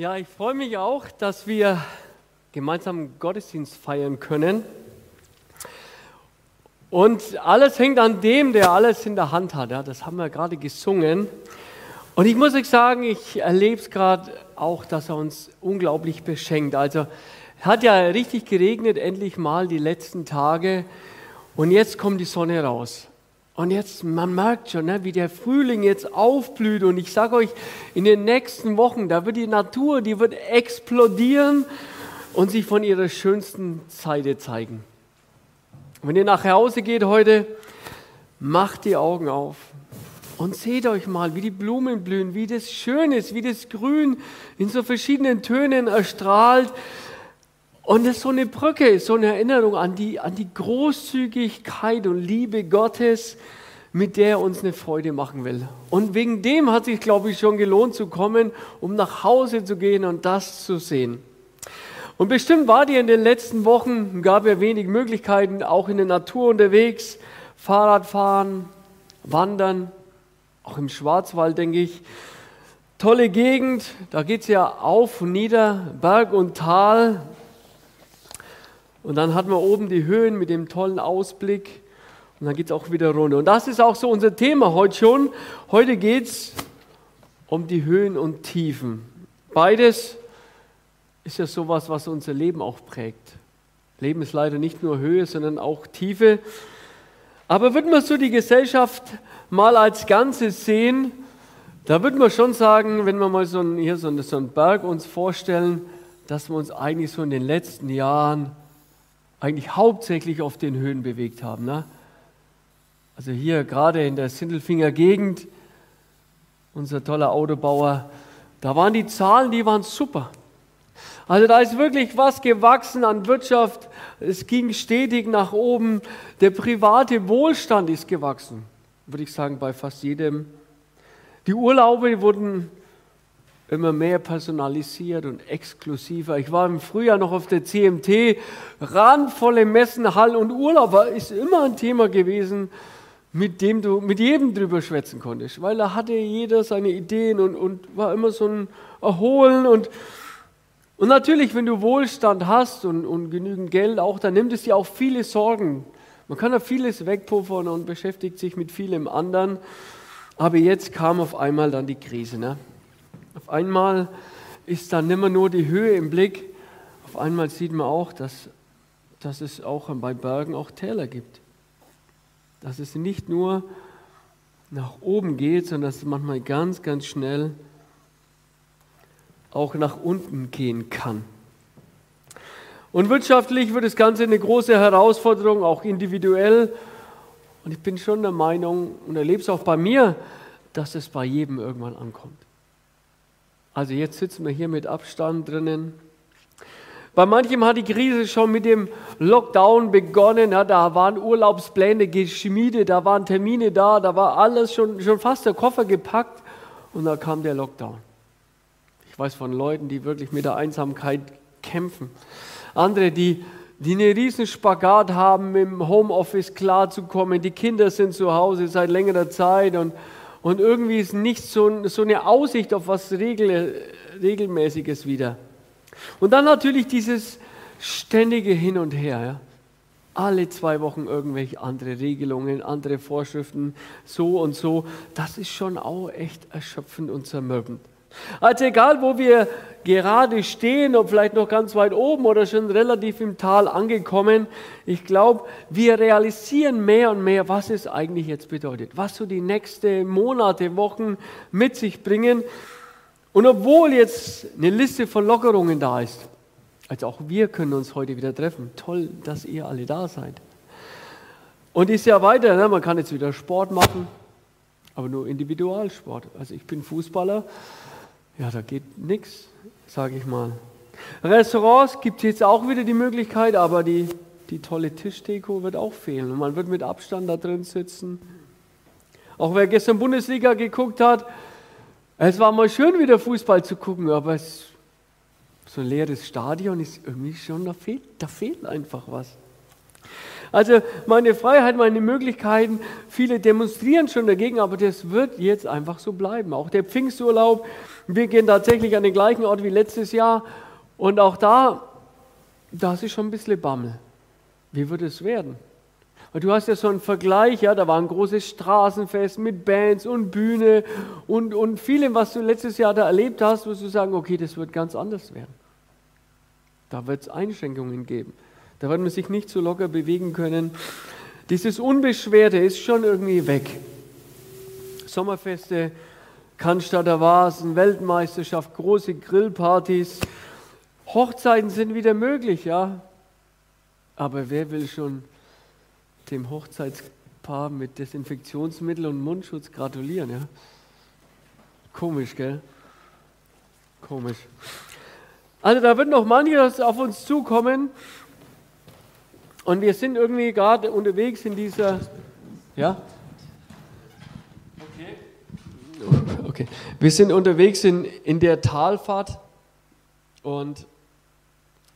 Ja, ich freue mich auch, dass wir gemeinsam Gottesdienst feiern können. Und alles hängt an dem, der alles in der Hand hat. Ja, das haben wir gerade gesungen. Und ich muss euch sagen, ich erlebe es gerade auch, dass er uns unglaublich beschenkt. Also hat ja richtig geregnet, endlich mal die letzten Tage. Und jetzt kommt die Sonne raus. Und jetzt, man merkt schon, ne, wie der Frühling jetzt aufblüht. Und ich sage euch, in den nächsten Wochen, da wird die Natur, die wird explodieren und sich von ihrer schönsten Seite zeigen. Wenn ihr nach Hause geht heute, macht die Augen auf und seht euch mal, wie die Blumen blühen, wie das schön ist, wie das Grün in so verschiedenen Tönen erstrahlt. Und es ist so eine Brücke, so eine Erinnerung an die, an die Großzügigkeit und Liebe Gottes, mit der er uns eine Freude machen will. Und wegen dem hat sich, glaube ich, schon gelohnt zu kommen, um nach Hause zu gehen und das zu sehen. Und bestimmt war ihr in den letzten Wochen, gab ja wenig Möglichkeiten, auch in der Natur unterwegs, Fahrradfahren, Wandern, auch im Schwarzwald, denke ich. Tolle Gegend, da geht es ja auf und nieder, Berg und Tal, und dann hat man oben die Höhen mit dem tollen Ausblick und dann geht es auch wieder runter. Und das ist auch so unser Thema heute schon. Heute geht es um die Höhen und Tiefen. Beides ist ja sowas, was unser Leben auch prägt. Leben ist leider nicht nur Höhe, sondern auch Tiefe. Aber wird man so die Gesellschaft mal als Ganzes sehen, da würde man schon sagen, wenn wir mal so einen, hier so einen, so einen Berg uns vorstellen, dass wir uns eigentlich so in den letzten Jahren eigentlich hauptsächlich auf den Höhen bewegt haben. Ne? Also hier gerade in der Sindelfinger Gegend, unser toller Autobauer, da waren die Zahlen, die waren super. Also da ist wirklich was gewachsen an Wirtschaft. Es ging stetig nach oben. Der private Wohlstand ist gewachsen, würde ich sagen, bei fast jedem. Die Urlaube wurden immer mehr personalisiert und exklusiver. Ich war im Frühjahr noch auf der CMT, randvolle Messen, Hall und Urlaub war, ist immer ein Thema gewesen, mit dem du mit jedem drüber schwätzen konntest, weil da hatte jeder seine Ideen und, und war immer so ein Erholen und und natürlich, wenn du Wohlstand hast und, und genügend Geld auch, dann nimmt es dir auch viele Sorgen. Man kann da vieles wegpuffern und beschäftigt sich mit vielem anderen. Aber jetzt kam auf einmal dann die Krise. Ne? Auf einmal ist dann nicht mehr nur die Höhe im Blick, auf einmal sieht man auch, dass, dass es auch bei Bergen auch Täler gibt. Dass es nicht nur nach oben geht, sondern dass es manchmal ganz, ganz schnell auch nach unten gehen kann. Und wirtschaftlich wird das Ganze eine große Herausforderung, auch individuell. Und ich bin schon der Meinung und erlebe es auch bei mir, dass es bei jedem irgendwann ankommt. Also jetzt sitzen wir hier mit Abstand drinnen. Bei manchem hat die Krise schon mit dem Lockdown begonnen. Ja, da waren Urlaubspläne geschmiedet, da waren Termine da, da war alles schon, schon fast der Koffer gepackt und da kam der Lockdown. Ich weiß von Leuten, die wirklich mit der Einsamkeit kämpfen. Andere, die, die einen riesen Spagat haben, im Homeoffice klarzukommen. Die Kinder sind zu Hause seit längerer Zeit und und irgendwie ist nicht so, so eine Aussicht auf was Regel, Regelmäßiges wieder. Und dann natürlich dieses ständige Hin und Her. Ja. Alle zwei Wochen irgendwelche andere Regelungen, andere Vorschriften, so und so. Das ist schon auch echt erschöpfend und zermürbend. Also egal, wo wir gerade stehen, ob vielleicht noch ganz weit oben oder schon relativ im Tal angekommen, ich glaube, wir realisieren mehr und mehr, was es eigentlich jetzt bedeutet, was so die nächsten Monate, Wochen mit sich bringen. Und obwohl jetzt eine Liste von Lockerungen da ist, also auch wir können uns heute wieder treffen. Toll, dass ihr alle da seid. Und ist ja weiter, ne? man kann jetzt wieder Sport machen, aber nur Individualsport. Also ich bin Fußballer ja, da geht nichts, sage ich mal. Restaurants gibt es jetzt auch wieder die Möglichkeit, aber die, die tolle Tischdeko wird auch fehlen. Und man wird mit Abstand da drin sitzen. Auch wer gestern Bundesliga geguckt hat, es war mal schön, wieder Fußball zu gucken, aber es, so ein leeres Stadion ist irgendwie schon, da fehlt, da fehlt einfach was. Also meine Freiheit, meine Möglichkeiten, viele demonstrieren schon dagegen, aber das wird jetzt einfach so bleiben. Auch der Pfingsturlaub, Wir gehen tatsächlich an den gleichen Ort wie letztes Jahr. Und auch da, da ist schon ein bisschen Bammel. Wie wird es werden? Und du hast ja so einen Vergleich, ja, da war ein großes Straßenfest mit Bands und Bühne und, und vielem, was du letztes Jahr da erlebt hast, wirst du sagen, okay, das wird ganz anders werden. Da wird es Einschränkungen geben. Da wird man sich nicht so locker bewegen können. Dieses Unbeschwerte ist schon irgendwie weg. Sommerfeste, Cannstatter Vasen, Weltmeisterschaft, große Grillpartys, Hochzeiten sind wieder möglich, ja. Aber wer will schon dem Hochzeitspaar mit Desinfektionsmittel und Mundschutz gratulieren, ja? Komisch, gell? Komisch. Also da wird noch manches auf uns zukommen. Und wir sind irgendwie gerade unterwegs in dieser, ja? Okay. okay. Wir sind unterwegs in, in der Talfahrt und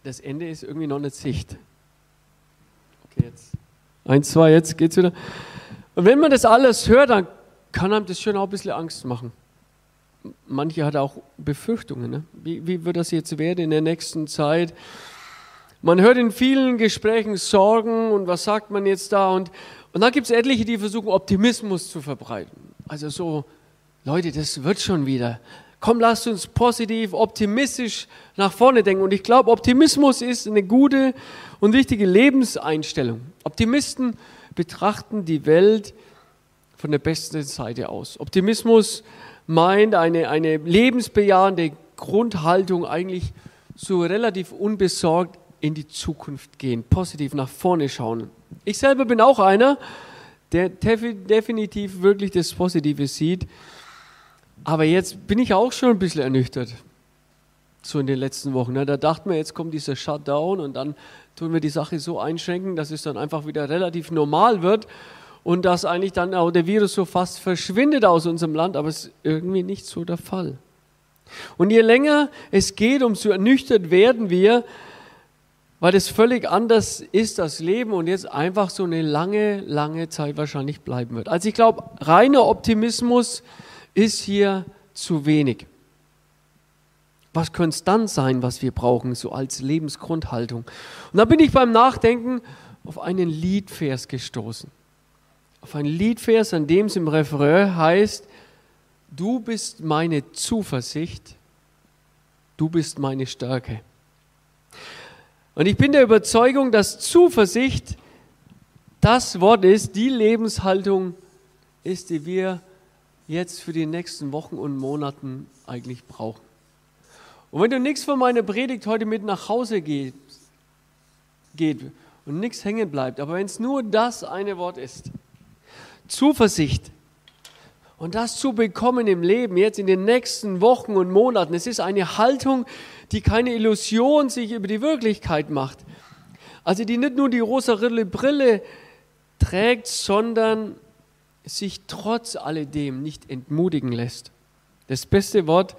das Ende ist irgendwie noch nicht Sicht. Okay, jetzt. Eins, zwei, jetzt geht's wieder. Und wenn man das alles hört, dann kann einem das schon auch ein bisschen Angst machen. Manche hat auch Befürchtungen. Ne? Wie, wie wird das jetzt werden in der nächsten Zeit? Man hört in vielen Gesprächen Sorgen und was sagt man jetzt da? Und, und dann gibt es etliche, die versuchen, Optimismus zu verbreiten. Also so, Leute, das wird schon wieder. Komm, lasst uns positiv, optimistisch nach vorne denken. Und ich glaube, Optimismus ist eine gute und wichtige Lebenseinstellung. Optimisten betrachten die Welt von der besten Seite aus. Optimismus meint eine, eine lebensbejahende Grundhaltung, eigentlich so relativ unbesorgt in die Zukunft gehen, positiv nach vorne schauen. Ich selber bin auch einer, der definitiv wirklich das Positive sieht. Aber jetzt bin ich auch schon ein bisschen ernüchtert. So in den letzten Wochen. Ne? Da dachten wir, jetzt kommt dieser Shutdown und dann tun wir die Sache so einschränken, dass es dann einfach wieder relativ normal wird und dass eigentlich dann auch der Virus so fast verschwindet aus unserem Land. Aber es ist irgendwie nicht so der Fall. Und je länger es geht, umso ernüchtert werden wir, weil es völlig anders ist, das Leben und jetzt einfach so eine lange, lange Zeit wahrscheinlich bleiben wird. Also ich glaube, reiner Optimismus ist hier zu wenig. Was könnte es dann sein, was wir brauchen, so als Lebensgrundhaltung? Und da bin ich beim Nachdenken auf einen Liedvers gestoßen. Auf einen Liedvers, an dem es im Refrain heißt, du bist meine Zuversicht, du bist meine Stärke. Und ich bin der Überzeugung, dass Zuversicht das Wort ist, die Lebenshaltung ist, die wir jetzt für die nächsten Wochen und Monaten eigentlich brauchen. Und wenn du nichts von meiner Predigt heute mit nach Hause geht, geht und nichts hängen bleibt, aber wenn es nur das eine Wort ist, Zuversicht, und das zu bekommen im Leben, jetzt in den nächsten Wochen und Monaten, es ist eine Haltung, die keine Illusion sich über die Wirklichkeit macht. Also die nicht nur die rosa-rille Brille trägt, sondern sich trotz alledem nicht entmutigen lässt. Das beste Wort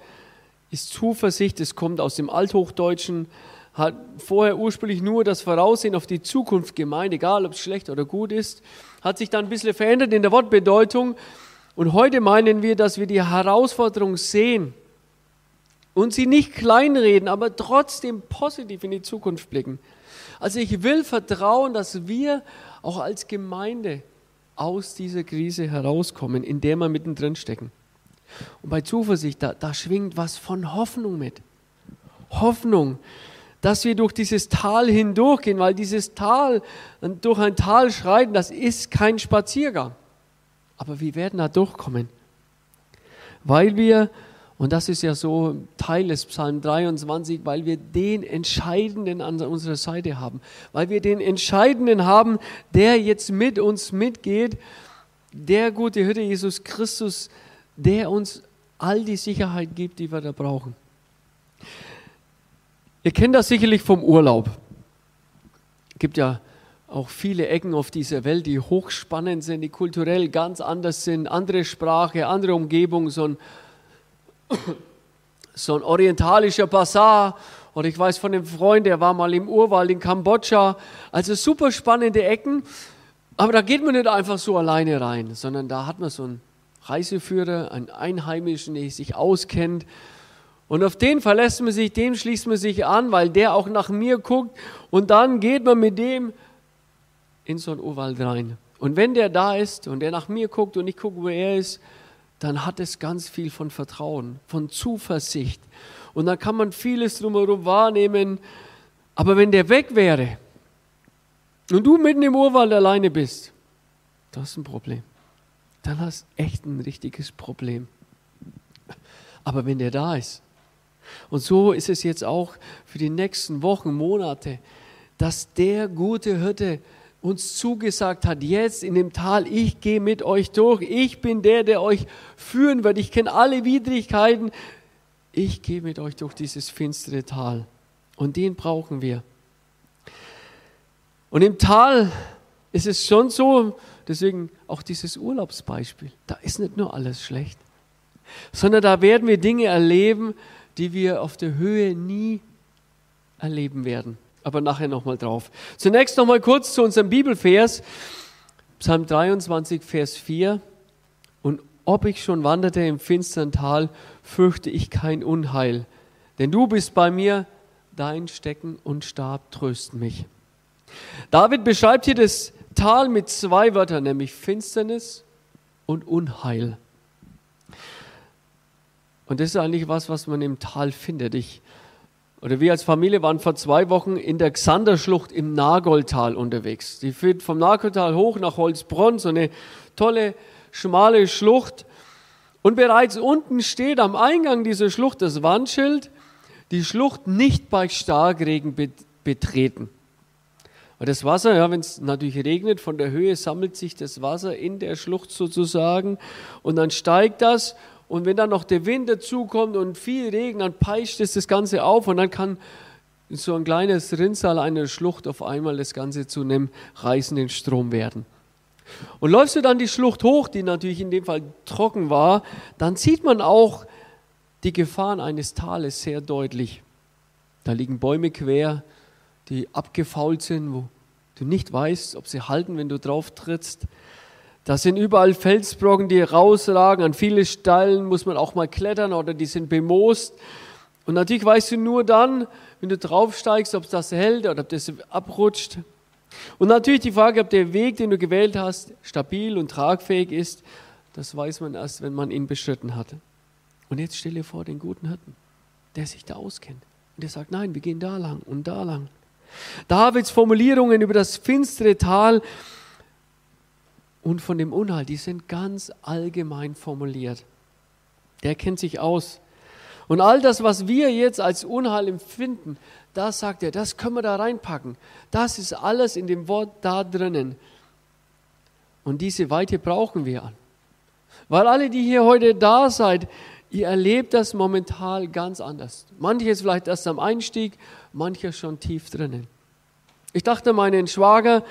ist Zuversicht, es kommt aus dem Althochdeutschen, hat vorher ursprünglich nur das Voraussehen auf die Zukunft gemeint, egal ob es schlecht oder gut ist, hat sich dann ein bisschen verändert in der Wortbedeutung und heute meinen wir, dass wir die Herausforderung sehen und sie nicht kleinreden, aber trotzdem positiv in die Zukunft blicken. Also ich will vertrauen, dass wir auch als Gemeinde aus dieser Krise herauskommen, in der wir mittendrin stecken. Und bei Zuversicht, da, da schwingt was von Hoffnung mit. Hoffnung, dass wir durch dieses Tal hindurchgehen, weil dieses Tal, durch ein Tal schreiten, das ist kein Spaziergang. Aber wir werden da durchkommen, weil wir, und das ist ja so Teil des Psalm 23, weil wir den Entscheidenden an unserer Seite haben, weil wir den Entscheidenden haben, der jetzt mit uns mitgeht, der gute Hirte Jesus Christus, der uns all die Sicherheit gibt, die wir da brauchen. Ihr kennt das sicherlich vom Urlaub. Es gibt ja auch viele Ecken auf dieser Welt, die hochspannend sind, die kulturell ganz anders sind, andere Sprache, andere Umgebung, so ein, so ein orientalischer Bazar. Oder ich weiß von einem Freund, der war mal im Urwald in Kambodscha. Also super spannende Ecken. Aber da geht man nicht einfach so alleine rein, sondern da hat man so einen Reiseführer, einen Einheimischen, der sich auskennt. Und auf den verlässt man sich, dem schließt man sich an, weil der auch nach mir guckt. Und dann geht man mit dem in so einen Urwald rein. Und wenn der da ist und der nach mir guckt und ich gucke, wo er ist, dann hat es ganz viel von Vertrauen, von Zuversicht. Und dann kann man vieles drumherum wahrnehmen. Aber wenn der weg wäre und du mitten im Urwald alleine bist, das ist ein Problem. Dann hast du echt ein richtiges Problem. Aber wenn der da ist, und so ist es jetzt auch für die nächsten Wochen, Monate, dass der gute Hirte uns zugesagt hat, jetzt in dem Tal, ich gehe mit euch durch, ich bin der, der euch führen wird, ich kenne alle Widrigkeiten, ich gehe mit euch durch dieses finstere Tal. Und den brauchen wir. Und im Tal ist es schon so, deswegen auch dieses Urlaubsbeispiel, da ist nicht nur alles schlecht, sondern da werden wir Dinge erleben, die wir auf der Höhe nie erleben werden. Aber nachher nochmal drauf. Zunächst nochmal kurz zu unserem Bibelvers, Psalm 23, Vers 4. Und ob ich schon wanderte im finstern Tal, fürchte ich kein Unheil. Denn du bist bei mir, dein Stecken und Stab trösten mich. David beschreibt hier das Tal mit zwei Wörtern, nämlich Finsternis und Unheil. Und das ist eigentlich was, was man im Tal findet. Ich, oder wir als Familie waren vor zwei Wochen in der Xanderschlucht im Nagoldtal unterwegs. Die führt vom Nagoldtal hoch nach Holzbronn, so eine tolle, schmale Schlucht. Und bereits unten steht am Eingang dieser Schlucht das Wandschild, die Schlucht nicht bei Starkregen betreten. Und das Wasser, ja, wenn es natürlich regnet, von der Höhe sammelt sich das Wasser in der Schlucht sozusagen und dann steigt das und wenn dann noch der Wind dazukommt und viel Regen, dann peitscht es das Ganze auf und dann kann so ein kleines Rinnsal einer Schlucht auf einmal das Ganze zu einem reißenden Strom werden. Und läufst du dann die Schlucht hoch, die natürlich in dem Fall trocken war, dann sieht man auch die Gefahren eines Tales sehr deutlich. Da liegen Bäume quer, die abgefault sind, wo du nicht weißt, ob sie halten, wenn du drauf trittst. Da sind überall Felsbrocken, die rausragen. An viele Stellen muss man auch mal klettern oder die sind bemoost. Und natürlich weißt du nur dann, wenn du draufsteigst, ob das hält oder ob das abrutscht. Und natürlich die Frage, ob der Weg, den du gewählt hast, stabil und tragfähig ist, das weiß man erst, wenn man ihn beschritten hat. Und jetzt stelle dir vor den guten Hirten, der sich da auskennt. Und der sagt, nein, wir gehen da lang und da lang. Davids Formulierungen über das finstere Tal und von dem Unheil, die sind ganz allgemein formuliert. Der kennt sich aus. Und all das, was wir jetzt als Unheil empfinden, das sagt er, das können wir da reinpacken. Das ist alles in dem Wort da drinnen. Und diese Weite brauchen wir an. Weil alle, die hier heute da seid, ihr erlebt das momentan ganz anders. Manches vielleicht erst am Einstieg, mancher schon tief drinnen. Ich dachte, meinen Schwager,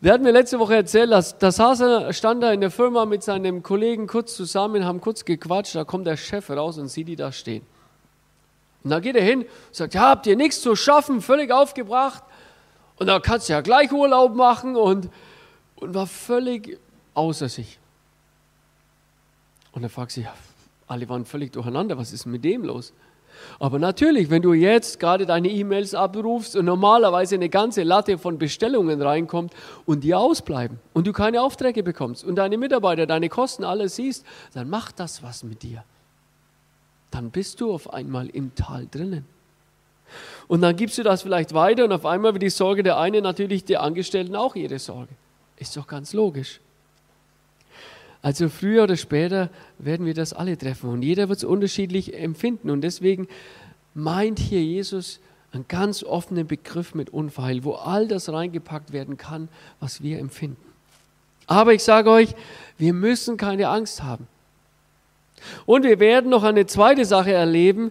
der hat mir letzte Woche erzählt, dass, da saß er, stand er in der Firma mit seinem Kollegen kurz zusammen, haben kurz gequatscht, da kommt der Chef raus und sieht die da stehen. Und da geht er hin sagt, ja, habt ihr nichts zu schaffen, völlig aufgebracht. Und da kannst du ja gleich Urlaub machen und, und war völlig außer sich. Und er fragt sich, alle waren völlig durcheinander, was ist mit dem los? Aber natürlich, wenn du jetzt gerade deine E-Mails abrufst und normalerweise eine ganze Latte von Bestellungen reinkommt und die ausbleiben und du keine Aufträge bekommst und deine Mitarbeiter, deine Kosten alles siehst, dann macht das was mit dir. Dann bist du auf einmal im Tal drinnen. Und dann gibst du das vielleicht weiter und auf einmal wird die Sorge der einen natürlich der Angestellten auch ihre Sorge. Ist doch ganz logisch. Also früher oder später werden wir das alle treffen und jeder wird es unterschiedlich empfinden. Und deswegen meint hier Jesus einen ganz offenen Begriff mit Unfall, wo all das reingepackt werden kann, was wir empfinden. Aber ich sage euch, wir müssen keine Angst haben. Und wir werden noch eine zweite Sache erleben,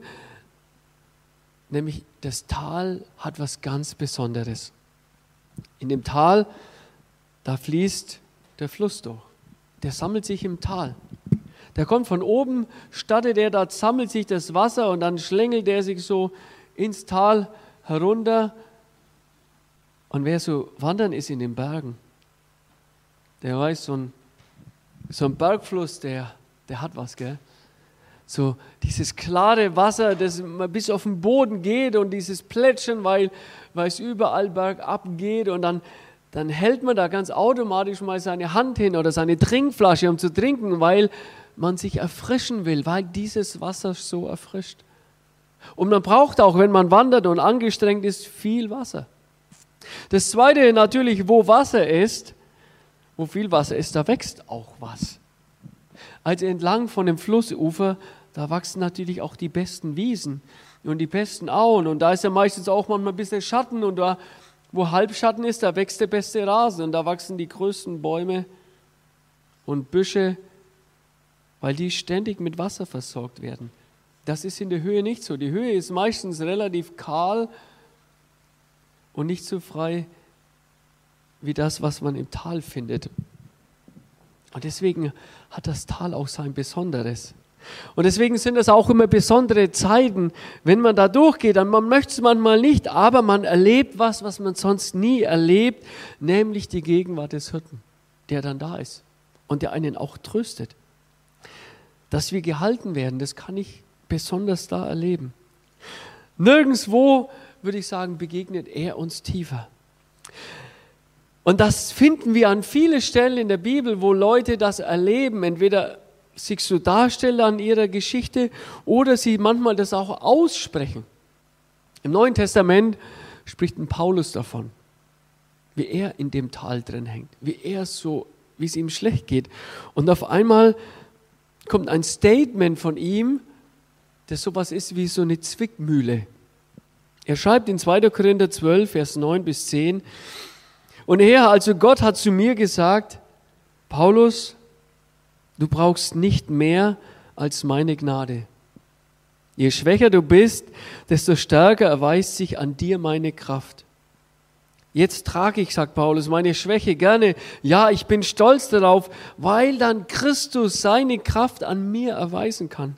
nämlich das Tal hat was ganz Besonderes. In dem Tal, da fließt der Fluss durch der sammelt sich im Tal. Der kommt von oben, stattet er, da sammelt sich das Wasser und dann schlängelt er sich so ins Tal herunter. Und wer so wandern ist in den Bergen, der weiß, so ein, so ein Bergfluss, der, der hat was, gell? So dieses klare Wasser, das bis auf den Boden geht und dieses Plätschern, weil, weil es überall bergab geht und dann, dann hält man da ganz automatisch mal seine Hand hin oder seine Trinkflasche, um zu trinken, weil man sich erfrischen will, weil dieses Wasser so erfrischt. Und man braucht auch, wenn man wandert und angestrengt ist, viel Wasser. Das Zweite natürlich, wo Wasser ist, wo viel Wasser ist, da wächst auch was. Also entlang von dem Flussufer da wachsen natürlich auch die besten Wiesen und die besten Auen. Und da ist ja meistens auch manchmal ein bisschen Schatten. Und da, wo Halbschatten ist, da wächst der beste Rasen. Und da wachsen die größten Bäume und Büsche, weil die ständig mit Wasser versorgt werden. Das ist in der Höhe nicht so. Die Höhe ist meistens relativ kahl und nicht so frei wie das, was man im Tal findet. Und deswegen hat das Tal auch sein Besonderes. Und deswegen sind es auch immer besondere Zeiten, wenn man da durchgeht. Man möchte es manchmal nicht, aber man erlebt was, was man sonst nie erlebt, nämlich die Gegenwart des Hirten, der dann da ist und der einen auch tröstet. Dass wir gehalten werden, das kann ich besonders da erleben. Nirgendwo, würde ich sagen, begegnet er uns tiefer. Und das finden wir an vielen Stellen in der Bibel, wo Leute das erleben, entweder sich so darstellen an ihrer Geschichte oder sie manchmal das auch aussprechen. Im Neuen Testament spricht ein Paulus davon, wie er in dem Tal drin hängt, wie er so, wie es ihm schlecht geht. Und auf einmal kommt ein Statement von ihm, das sowas ist wie so eine Zwickmühle. Er schreibt in 2. Korinther 12, Vers 9 bis 10, und Herr, also Gott hat zu mir gesagt, Paulus, Du brauchst nicht mehr als meine Gnade. Je schwächer du bist, desto stärker erweist sich an dir meine Kraft. Jetzt trage ich, sagt Paulus, meine Schwäche gerne. Ja, ich bin stolz darauf, weil dann Christus seine Kraft an mir erweisen kann.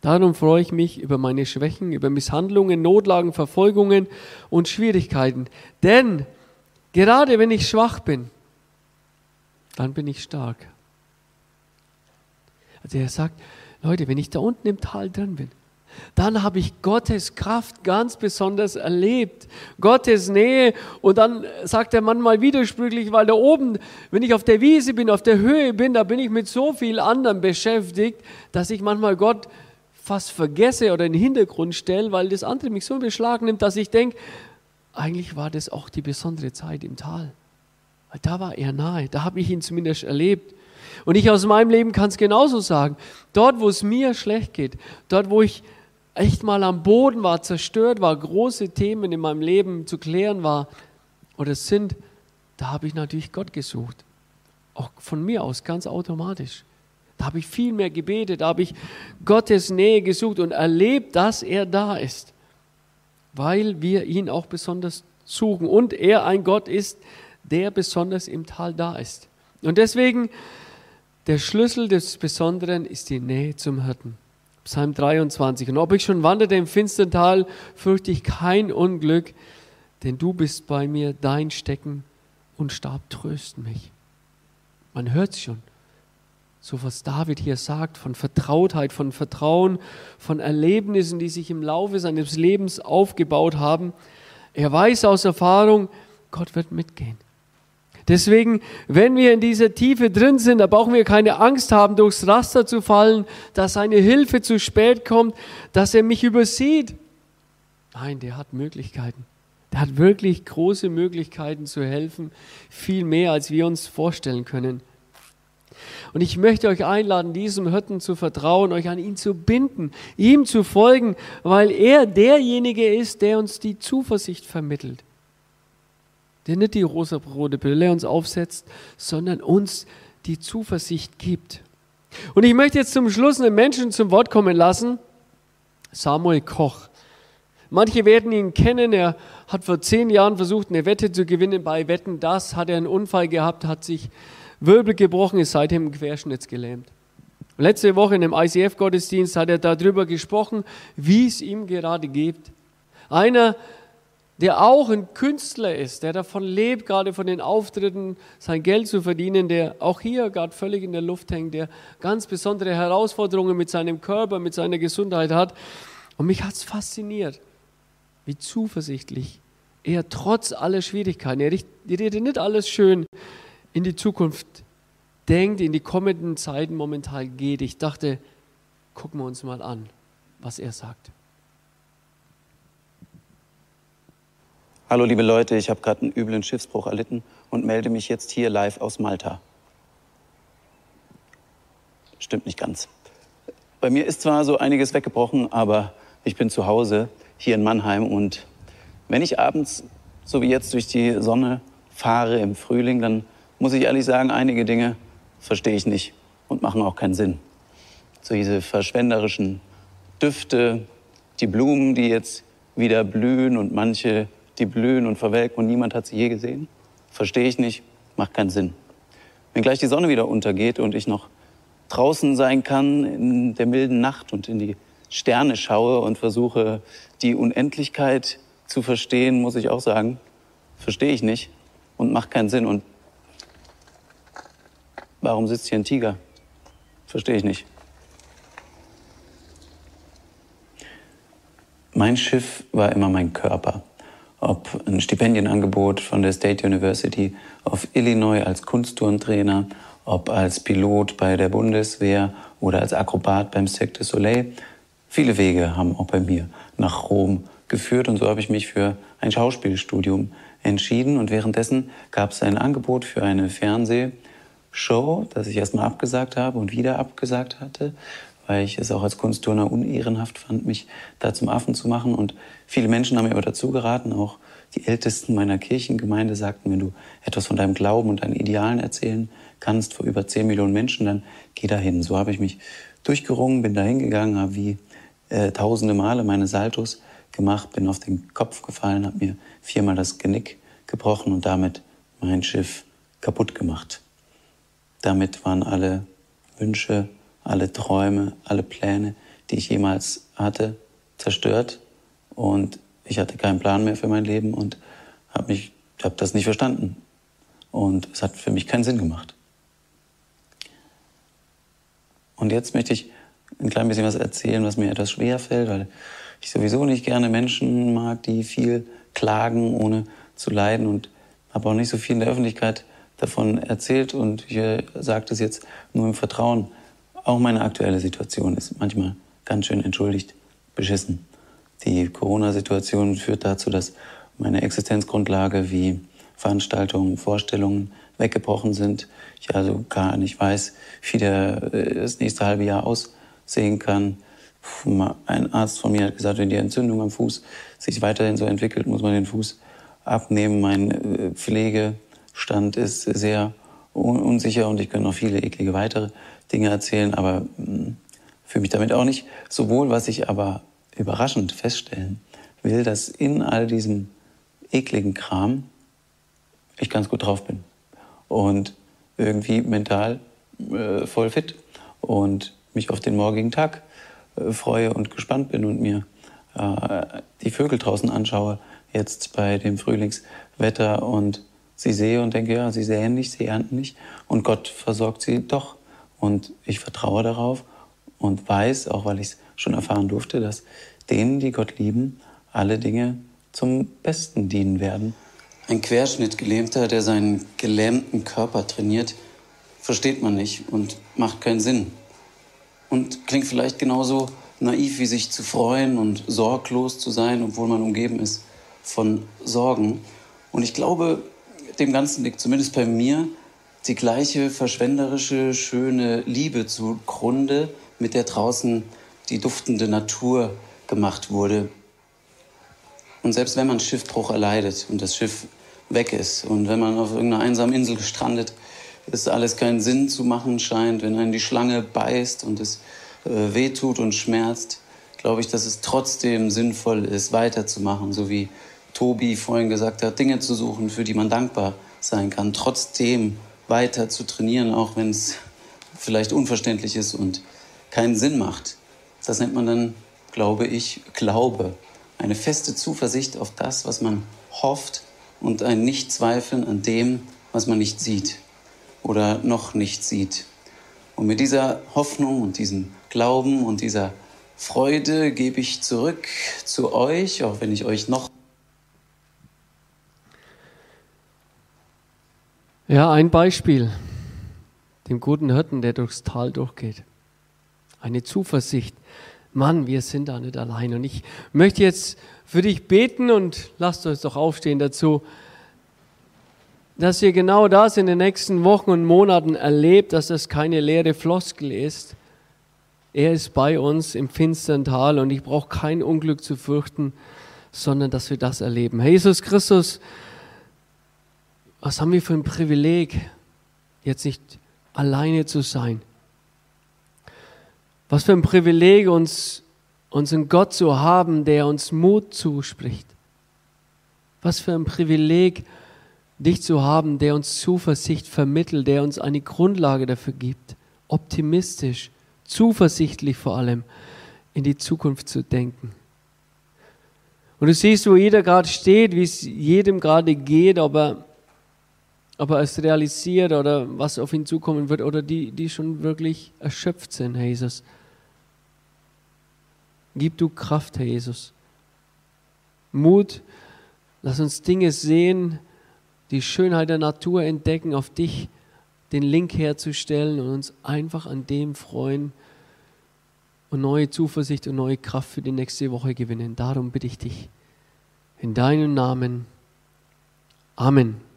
Darum freue ich mich über meine Schwächen, über Misshandlungen, Notlagen, Verfolgungen und Schwierigkeiten. Denn gerade wenn ich schwach bin, dann bin ich stark. Also er sagt, Leute, wenn ich da unten im Tal drin bin, dann habe ich Gottes Kraft ganz besonders erlebt, Gottes Nähe. Und dann sagt er manchmal widersprüchlich, weil da oben, wenn ich auf der Wiese bin, auf der Höhe bin, da bin ich mit so viel anderem beschäftigt, dass ich manchmal Gott fast vergesse oder in den Hintergrund stelle, weil das andere mich so Beschlag nimmt, dass ich denke, eigentlich war das auch die besondere Zeit im Tal. Weil da war er nahe, da habe ich ihn zumindest erlebt. Und ich aus meinem Leben kann es genauso sagen. Dort, wo es mir schlecht geht, dort, wo ich echt mal am Boden war, zerstört war, große Themen in meinem Leben zu klären war oder sind, da habe ich natürlich Gott gesucht. Auch von mir aus, ganz automatisch. Da habe ich viel mehr gebetet, da habe ich Gottes Nähe gesucht und erlebt, dass er da ist, weil wir ihn auch besonders suchen und er ein Gott ist, der besonders im Tal da ist. Und deswegen der Schlüssel des Besonderen ist die Nähe zum Hirten. Psalm 23. Und ob ich schon wanderte im finstern Tal, fürchte ich kein Unglück, denn du bist bei mir, dein Stecken und Stab trösten mich. Man hört schon. So was David hier sagt, von Vertrautheit, von Vertrauen, von Erlebnissen, die sich im Laufe seines Lebens aufgebaut haben. Er weiß aus Erfahrung, Gott wird mitgehen. Deswegen, wenn wir in dieser Tiefe drin sind, da brauchen wir keine Angst haben, durchs Raster zu fallen, dass seine Hilfe zu spät kommt, dass er mich übersieht. Nein, der hat Möglichkeiten. Der hat wirklich große Möglichkeiten zu helfen, viel mehr, als wir uns vorstellen können. Und ich möchte euch einladen, diesem Hirten zu vertrauen, euch an ihn zu binden, ihm zu folgen, weil er derjenige ist, der uns die Zuversicht vermittelt der nicht die rosa-rote Brille uns aufsetzt, sondern uns die Zuversicht gibt. Und ich möchte jetzt zum Schluss einen Menschen zum Wort kommen lassen, Samuel Koch. Manche werden ihn kennen, er hat vor zehn Jahren versucht, eine Wette zu gewinnen bei Wetten. Das hat er einen Unfall gehabt, hat sich Wirbel gebrochen, ist seitdem querschnittsgelähmt. Letzte Woche in einem ICF-Gottesdienst hat er darüber gesprochen, wie es ihm gerade geht. Einer der auch ein Künstler ist, der davon lebt, gerade von den Auftritten sein Geld zu verdienen, der auch hier gerade völlig in der Luft hängt, der ganz besondere Herausforderungen mit seinem Körper, mit seiner Gesundheit hat. Und mich hat es fasziniert, wie zuversichtlich er trotz aller Schwierigkeiten, er redet nicht alles schön in die Zukunft denkt, in die kommenden Zeiten momentan geht. Ich dachte, gucken wir uns mal an, was er sagt. Hallo liebe Leute, ich habe gerade einen üblen Schiffsbruch erlitten und melde mich jetzt hier live aus Malta. Stimmt nicht ganz. Bei mir ist zwar so einiges weggebrochen, aber ich bin zu Hause hier in Mannheim und wenn ich abends, so wie jetzt, durch die Sonne fahre im Frühling, dann muss ich ehrlich sagen, einige Dinge verstehe ich nicht und machen auch keinen Sinn. So diese verschwenderischen Düfte, die Blumen, die jetzt wieder blühen und manche die blühen und verwelken und niemand hat sie je gesehen? Verstehe ich nicht, macht keinen Sinn. Wenn gleich die Sonne wieder untergeht und ich noch draußen sein kann in der milden Nacht und in die Sterne schaue und versuche, die Unendlichkeit zu verstehen, muss ich auch sagen, verstehe ich nicht und macht keinen Sinn. Und warum sitzt hier ein Tiger? Verstehe ich nicht. Mein Schiff war immer mein Körper ob ein Stipendienangebot von der State University of Illinois als Kunstturntrainer, ob als Pilot bei der Bundeswehr oder als Akrobat beim Cirque du Soleil. Viele Wege haben auch bei mir nach Rom geführt und so habe ich mich für ein Schauspielstudium entschieden und währenddessen gab es ein Angebot für eine Fernsehshow, das ich erstmal abgesagt habe und wieder abgesagt hatte, weil ich es auch als Kunstturner unehrenhaft fand, mich da zum Affen zu machen. Und viele Menschen haben mir aber dazu geraten, auch die Ältesten meiner Kirchengemeinde sagten, wenn du etwas von deinem Glauben und deinen Idealen erzählen kannst vor über 10 Millionen Menschen, dann geh dahin. So habe ich mich durchgerungen, bin da hingegangen, habe wie äh, tausende Male meine Saltos gemacht, bin auf den Kopf gefallen, habe mir viermal das Genick gebrochen und damit mein Schiff kaputt gemacht. Damit waren alle Wünsche, alle Träume, alle Pläne, die ich jemals hatte, zerstört. Und ich hatte keinen Plan mehr für mein Leben und habe mich, habe das nicht verstanden. Und es hat für mich keinen Sinn gemacht. Und jetzt möchte ich ein klein bisschen was erzählen, was mir etwas schwer fällt, weil ich sowieso nicht gerne Menschen mag, die viel klagen, ohne zu leiden und habe auch nicht so viel in der Öffentlichkeit davon erzählt. Und ich sage das jetzt nur im Vertrauen, auch meine aktuelle Situation ist manchmal ganz schön entschuldigt beschissen. Die Corona-Situation führt dazu, dass meine Existenzgrundlage wie Veranstaltungen, Vorstellungen weggebrochen sind. Ich also gar nicht weiß, wie der, äh, das nächste halbe Jahr aussehen kann. Ein Arzt von mir hat gesagt, wenn die Entzündung am Fuß sich weiterhin so entwickelt, muss man den Fuß abnehmen. Mein äh, Pflegestand ist sehr unsicher und ich kann noch viele eklige weitere Dinge erzählen, aber hm, fühle mich damit auch nicht so wohl. Was ich aber überraschend feststellen will, dass in all diesem ekligen Kram ich ganz gut drauf bin und irgendwie mental äh, voll fit und mich auf den morgigen Tag äh, freue und gespannt bin und mir äh, die Vögel draußen anschaue, jetzt bei dem Frühlingswetter und sie sehe und denke, ja, sie säen nicht, sie ernten nicht und Gott versorgt sie doch. Und ich vertraue darauf und weiß, auch weil ich es schon erfahren durfte, dass denen, die Gott lieben, alle Dinge zum Besten dienen werden. Ein Querschnittgelähmter, der seinen gelähmten Körper trainiert, versteht man nicht und macht keinen Sinn. Und klingt vielleicht genauso naiv wie sich zu freuen und sorglos zu sein, obwohl man umgeben ist von Sorgen. Und ich glaube, dem Ganzen liegt zumindest bei mir die gleiche verschwenderische, schöne Liebe zugrunde, mit der draußen die duftende Natur gemacht wurde. Und selbst wenn man Schiffbruch erleidet und das Schiff weg ist und wenn man auf irgendeiner einsamen Insel gestrandet ist, alles keinen Sinn zu machen scheint, wenn einen die Schlange beißt und es äh, wehtut und schmerzt, glaube ich, dass es trotzdem sinnvoll ist, weiterzumachen, so wie Tobi vorhin gesagt hat, Dinge zu suchen, für die man dankbar sein kann, trotzdem weiter zu trainieren, auch wenn es vielleicht unverständlich ist und keinen Sinn macht. Das nennt man dann, glaube ich, Glaube. eine feste Zuversicht auf das, was man hofft und ein Nichtzweifeln an dem, was man nicht sieht oder noch nicht sieht. Und mit dieser Hoffnung und diesem Glauben und dieser Freude gebe ich zurück zu euch, auch wenn ich euch noch. Ja, ein Beispiel, dem guten Hirten, der durchs Tal durchgeht. Eine Zuversicht. Mann, wir sind da nicht allein. Und ich möchte jetzt für dich beten und lasst uns doch aufstehen dazu, dass ihr genau das in den nächsten Wochen und Monaten erlebt, dass das keine leere Floskel ist, er ist bei uns im finstern Tal und ich brauche kein Unglück zu fürchten, sondern dass wir das erleben. Herr Jesus Christus, was haben wir für ein Privileg, jetzt nicht alleine zu sein? Was für ein Privileg, uns unseren Gott zu haben, der uns Mut zuspricht. Was für ein Privileg, dich zu haben, der uns Zuversicht vermittelt, der uns eine Grundlage dafür gibt, optimistisch, zuversichtlich vor allem in die Zukunft zu denken. Und du siehst, wo jeder gerade steht, wie es jedem gerade geht, ob er, ob er es realisiert oder was auf ihn zukommen wird oder die, die schon wirklich erschöpft sind, Herr Jesus. Gib du Kraft, Herr Jesus. Mut, lass uns Dinge sehen, die Schönheit der Natur entdecken, auf dich den Link herzustellen und uns einfach an dem freuen und neue Zuversicht und neue Kraft für die nächste Woche gewinnen. Darum bitte ich dich. In deinem Namen. Amen.